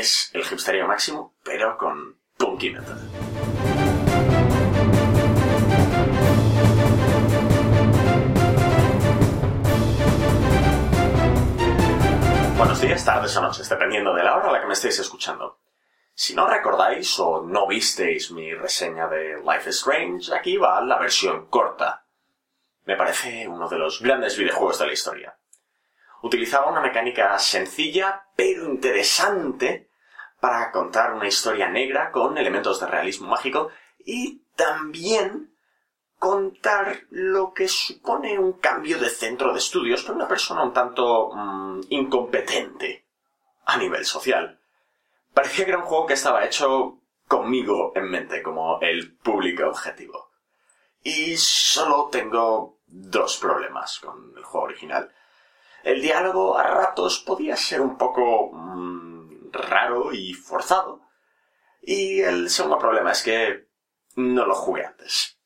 Es el hipsterio máximo, pero con punky metal. Buenos días, tardes o noches, dependiendo de la hora a la que me estéis escuchando. Si no recordáis o no visteis mi reseña de Life is Strange, aquí va la versión corta. Me parece uno de los grandes videojuegos de la historia. Utilizaba una mecánica sencilla pero interesante para contar una historia negra con elementos de realismo mágico y también contar lo que supone un cambio de centro de estudios con una persona un tanto mm, incompetente a nivel social. Parecía que era un juego que estaba hecho conmigo en mente como el público objetivo. Y solo tengo dos problemas con el juego original. El diálogo a ratos podía ser un poco mm, raro y forzado. Y el segundo problema es que no lo jugué antes.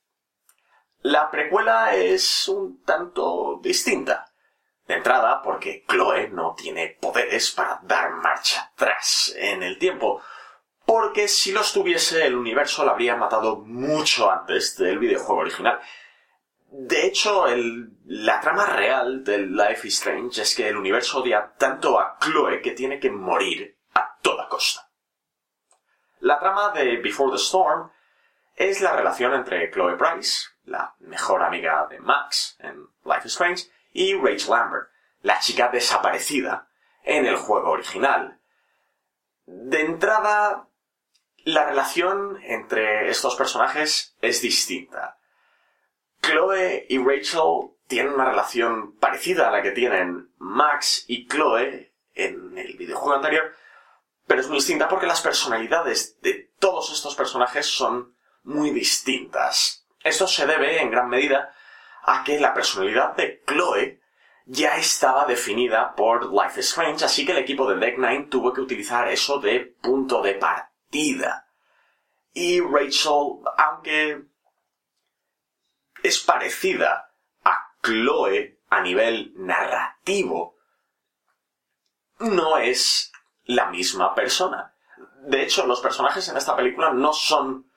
La precuela es un tanto distinta. De entrada, porque Chloe no tiene poderes para dar marcha atrás en el tiempo, porque si los tuviese el universo la habría matado mucho antes del videojuego original. De hecho, la trama real del Life is Strange es que el universo odia tanto a Chloe que tiene que morir toda costa. La trama de Before the Storm es la relación entre Chloe Price, la mejor amiga de Max en Life is Strange, y Rachel Lambert, la chica desaparecida en el juego original. De entrada, la relación entre estos personajes es distinta. Chloe y Rachel tienen una relación parecida a la que tienen Max y Chloe en el videojuego anterior, pero es muy distinta porque las personalidades de todos estos personajes son muy distintas. Esto se debe en gran medida a que la personalidad de Chloe ya estaba definida por Life is Strange, así que el equipo de Deck Nine tuvo que utilizar eso de punto de partida. Y Rachel, aunque es parecida a Chloe a nivel narrativo, no es la misma persona. De hecho, los personajes en esta película no son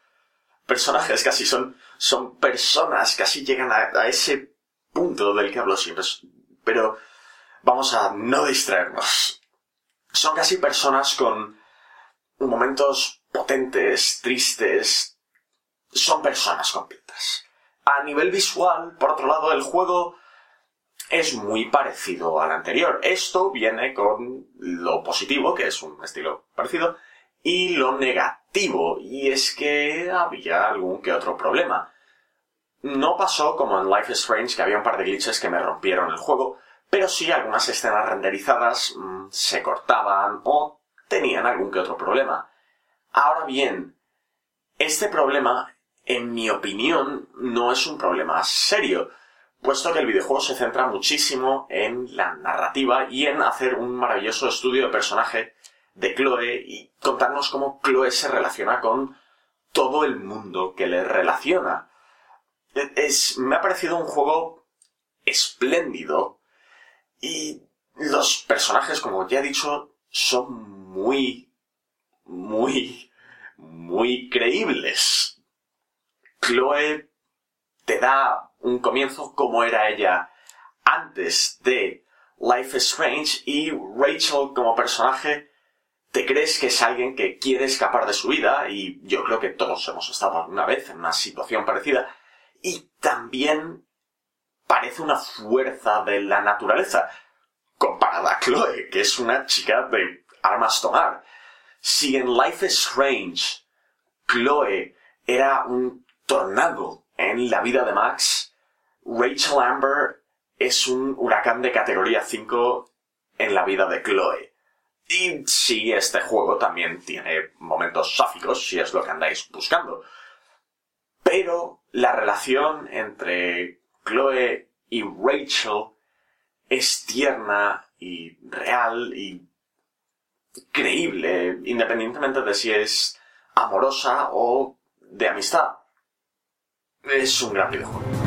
personajes casi, son, son personas, casi llegan a, ese punto del que hablo siempre. Pero vamos a no distraernos. Son casi personas con momentos potentes, tristes. Son personas completas. A nivel visual, por otro lado, el juego es muy parecido al anterior. Esto viene con lo positivo, que es un estilo parecido, y lo negativo, y es que había algún que otro problema. No pasó como en Life is Strange, que había un par de glitches que me rompieron el juego, pero sí algunas escenas renderizadas mm, se cortaban o tenían algún que otro problema. Ahora bien, este problema, en mi opinión, no es un problema serio, puesto que el videojuego se centra muchísimo en la narrativa y en hacer un maravilloso estudio de personaje de Chloe y contarnos cómo Chloe se relaciona con todo el mundo que le relaciona. Es, me ha parecido un juego espléndido y los personajes, como ya he dicho, son muy, muy, muy creíbles. Chloe te da un comienzo como era ella antes de Life is Strange y Rachel como personaje te crees que es alguien que quiere escapar de su vida y yo creo que todos hemos estado alguna vez en una situación parecida y también parece una fuerza de la naturaleza comparada a Chloe, que es una chica de armas tomar. Si en Life is Strange Chloe era un tornado en la vida de Max, Rachel Amber es un huracán de categoría 5 en la vida de Chloe. Y sí, este juego también tiene momentos sáficos, si es lo que andáis buscando. Pero la relación entre Chloe y Rachel es tierna y real y creíble, independientemente de si es amorosa o de amistad. Es un gran videojuego.